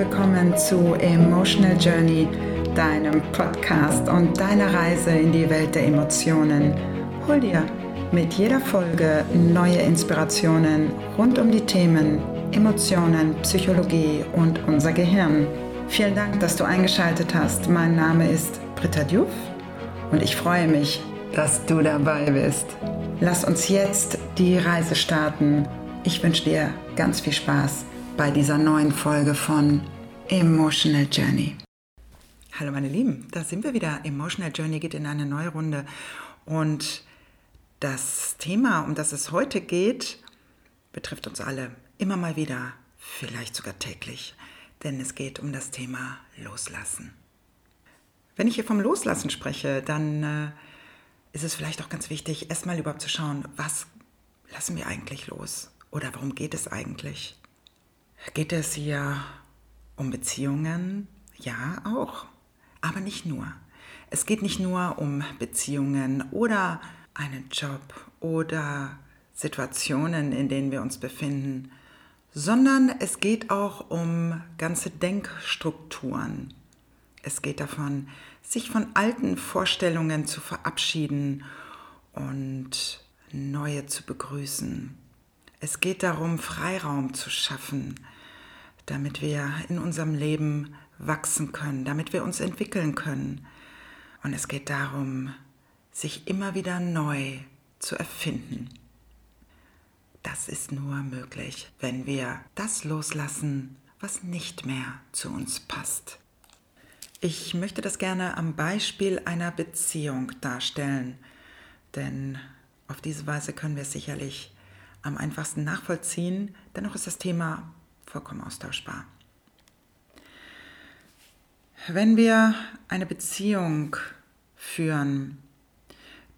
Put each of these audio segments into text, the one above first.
Willkommen zu Emotional Journey, deinem Podcast und deiner Reise in die Welt der Emotionen. Hol dir mit jeder Folge neue Inspirationen rund um die Themen Emotionen, Psychologie und unser Gehirn. Vielen Dank, dass du eingeschaltet hast. Mein Name ist Britta Diouf und ich freue mich, dass du dabei bist. Lass uns jetzt die Reise starten. Ich wünsche dir ganz viel Spaß bei dieser neuen Folge von Emotional Journey. Hallo meine Lieben, da sind wir wieder. Emotional Journey geht in eine neue Runde und das Thema, um das es heute geht, betrifft uns alle immer mal wieder, vielleicht sogar täglich, denn es geht um das Thema Loslassen. Wenn ich hier vom Loslassen spreche, dann äh, ist es vielleicht auch ganz wichtig, erstmal überhaupt zu schauen, was lassen wir eigentlich los oder worum geht es eigentlich? Geht es hier um Beziehungen? Ja, auch. Aber nicht nur. Es geht nicht nur um Beziehungen oder einen Job oder Situationen, in denen wir uns befinden, sondern es geht auch um ganze Denkstrukturen. Es geht davon, sich von alten Vorstellungen zu verabschieden und neue zu begrüßen. Es geht darum, Freiraum zu schaffen, damit wir in unserem Leben wachsen können, damit wir uns entwickeln können. Und es geht darum, sich immer wieder neu zu erfinden. Das ist nur möglich, wenn wir das loslassen, was nicht mehr zu uns passt. Ich möchte das gerne am Beispiel einer Beziehung darstellen, denn auf diese Weise können wir es sicherlich am einfachsten nachvollziehen. Dennoch ist das Thema vollkommen austauschbar. Wenn wir eine Beziehung führen,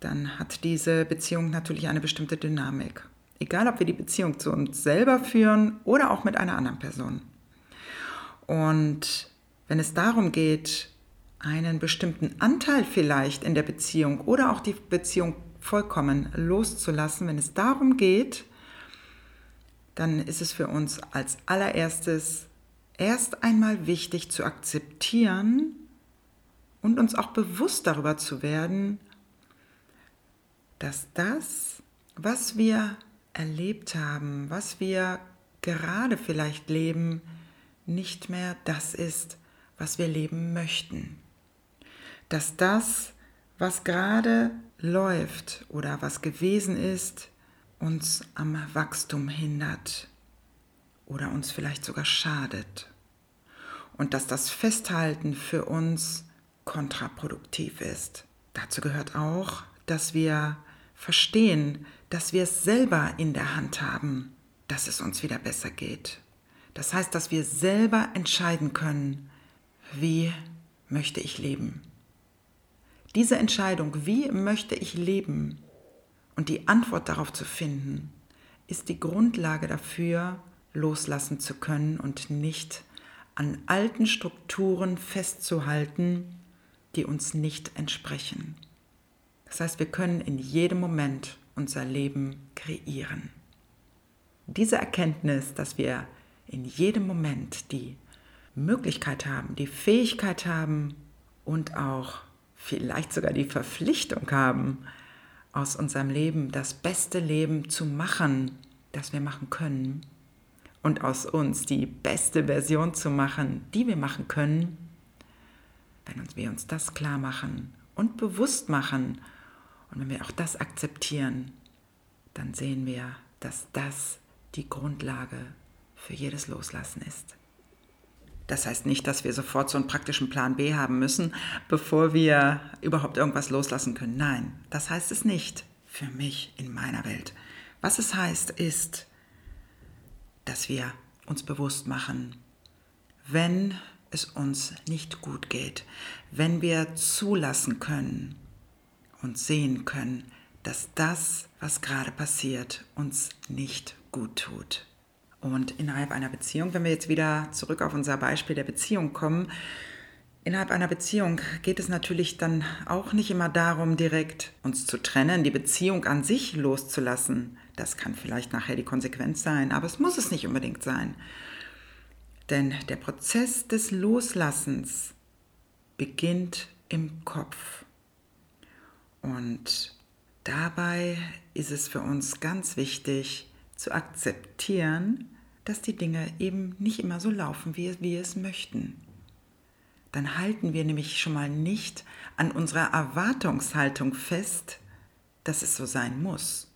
dann hat diese Beziehung natürlich eine bestimmte Dynamik. Egal, ob wir die Beziehung zu uns selber führen oder auch mit einer anderen Person. Und wenn es darum geht, einen bestimmten Anteil vielleicht in der Beziehung oder auch die Beziehung vollkommen loszulassen, wenn es darum geht, dann ist es für uns als allererstes erst einmal wichtig zu akzeptieren und uns auch bewusst darüber zu werden, dass das, was wir erlebt haben, was wir gerade vielleicht leben, nicht mehr das ist, was wir leben möchten. Dass das, was gerade läuft oder was gewesen ist, uns am Wachstum hindert oder uns vielleicht sogar schadet. Und dass das Festhalten für uns kontraproduktiv ist. Dazu gehört auch, dass wir verstehen, dass wir es selber in der Hand haben, dass es uns wieder besser geht. Das heißt, dass wir selber entscheiden können, wie möchte ich leben. Diese Entscheidung, wie möchte ich leben und die Antwort darauf zu finden, ist die Grundlage dafür, loslassen zu können und nicht an alten Strukturen festzuhalten, die uns nicht entsprechen. Das heißt, wir können in jedem Moment unser Leben kreieren. Diese Erkenntnis, dass wir in jedem Moment die Möglichkeit haben, die Fähigkeit haben und auch vielleicht sogar die Verpflichtung haben, aus unserem Leben das beste Leben zu machen, das wir machen können und aus uns die beste Version zu machen, die wir machen können, wenn uns, wir uns das klar machen und bewusst machen und wenn wir auch das akzeptieren, dann sehen wir, dass das die Grundlage für jedes Loslassen ist. Das heißt nicht, dass wir sofort so einen praktischen Plan B haben müssen, bevor wir überhaupt irgendwas loslassen können. Nein, das heißt es nicht für mich in meiner Welt. Was es heißt, ist, dass wir uns bewusst machen, wenn es uns nicht gut geht, wenn wir zulassen können und sehen können, dass das, was gerade passiert, uns nicht gut tut. Und innerhalb einer Beziehung, wenn wir jetzt wieder zurück auf unser Beispiel der Beziehung kommen, innerhalb einer Beziehung geht es natürlich dann auch nicht immer darum, direkt uns zu trennen, die Beziehung an sich loszulassen. Das kann vielleicht nachher die Konsequenz sein, aber es muss es nicht unbedingt sein. Denn der Prozess des Loslassens beginnt im Kopf. Und dabei ist es für uns ganz wichtig zu akzeptieren, dass die Dinge eben nicht immer so laufen, wie wir es möchten. Dann halten wir nämlich schon mal nicht an unserer Erwartungshaltung fest, dass es so sein muss.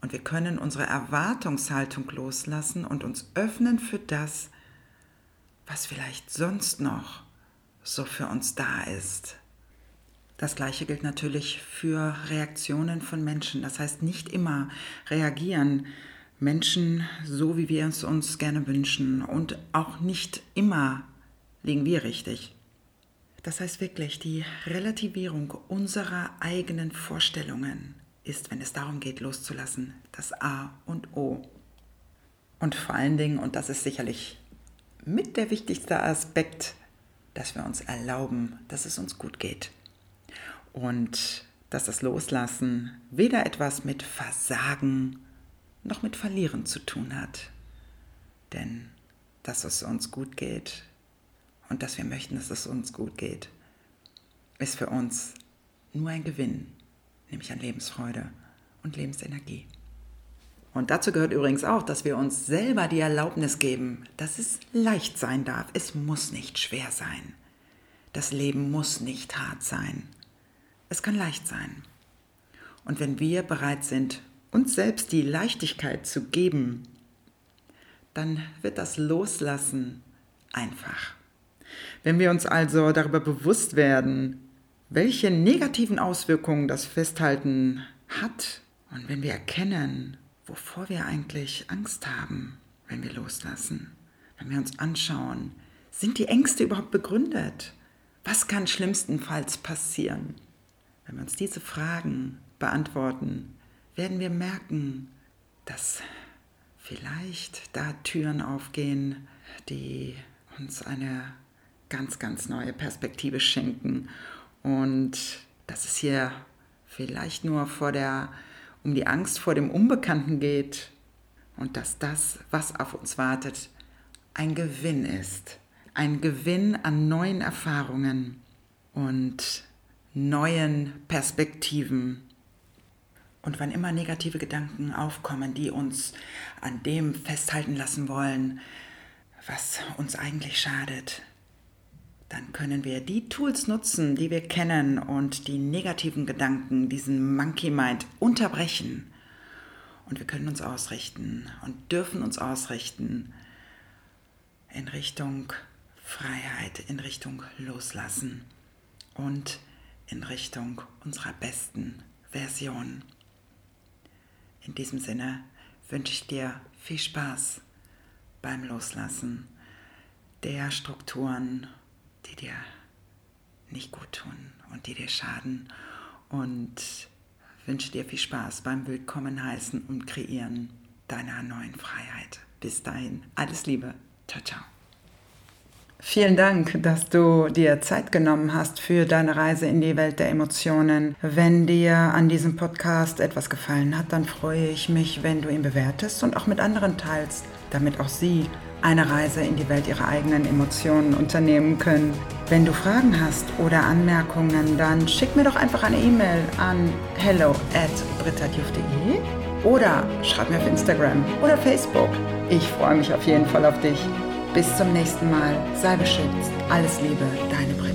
Und wir können unsere Erwartungshaltung loslassen und uns öffnen für das, was vielleicht sonst noch so für uns da ist. Das gleiche gilt natürlich für Reaktionen von Menschen. Das heißt, nicht immer reagieren Menschen so, wie wir es uns gerne wünschen. Und auch nicht immer liegen wir richtig. Das heißt wirklich, die Relativierung unserer eigenen Vorstellungen ist, wenn es darum geht, loszulassen, das A und O. Und vor allen Dingen, und das ist sicherlich mit der wichtigste Aspekt, dass wir uns erlauben, dass es uns gut geht. Und dass das Loslassen weder etwas mit Versagen noch mit Verlieren zu tun hat. Denn dass es uns gut geht und dass wir möchten, dass es uns gut geht, ist für uns nur ein Gewinn, nämlich an Lebensfreude und Lebensenergie. Und dazu gehört übrigens auch, dass wir uns selber die Erlaubnis geben, dass es leicht sein darf. Es muss nicht schwer sein. Das Leben muss nicht hart sein. Es kann leicht sein. Und wenn wir bereit sind, uns selbst die Leichtigkeit zu geben, dann wird das Loslassen einfach. Wenn wir uns also darüber bewusst werden, welche negativen Auswirkungen das Festhalten hat und wenn wir erkennen, wovor wir eigentlich Angst haben, wenn wir loslassen. Wenn wir uns anschauen, sind die Ängste überhaupt begründet? Was kann schlimmstenfalls passieren? Wenn wir uns diese Fragen beantworten, werden wir merken, dass vielleicht da Türen aufgehen, die uns eine ganz, ganz neue Perspektive schenken und dass es hier vielleicht nur vor der um die Angst vor dem Unbekannten geht und dass das, was auf uns wartet, ein Gewinn ist. Ein Gewinn an neuen Erfahrungen und neuen Perspektiven. Und wann immer negative Gedanken aufkommen, die uns an dem festhalten lassen wollen, was uns eigentlich schadet, dann können wir die Tools nutzen, die wir kennen und die negativen Gedanken, diesen Monkey Mind unterbrechen. Und wir können uns ausrichten und dürfen uns ausrichten in Richtung Freiheit, in Richtung Loslassen und in Richtung unserer besten Version. In diesem Sinne wünsche ich dir viel Spaß beim Loslassen der Strukturen die dir nicht gut tun und die dir schaden. Und wünsche dir viel Spaß beim Willkommen heißen und kreieren deiner neuen Freiheit. Bis dahin, alles Liebe. Ciao, ciao. Vielen Dank, dass du dir Zeit genommen hast für deine Reise in die Welt der Emotionen. Wenn dir an diesem Podcast etwas gefallen hat, dann freue ich mich, wenn du ihn bewertest und auch mit anderen teilst, damit auch sie eine Reise in die Welt ihrer eigenen Emotionen unternehmen können. Wenn du Fragen hast oder Anmerkungen, dann schick mir doch einfach eine E-Mail an hello at oder schreib mir auf Instagram oder Facebook. Ich freue mich auf jeden Fall auf dich. Bis zum nächsten Mal. Sei beschützt. Alles Liebe, deine Britta.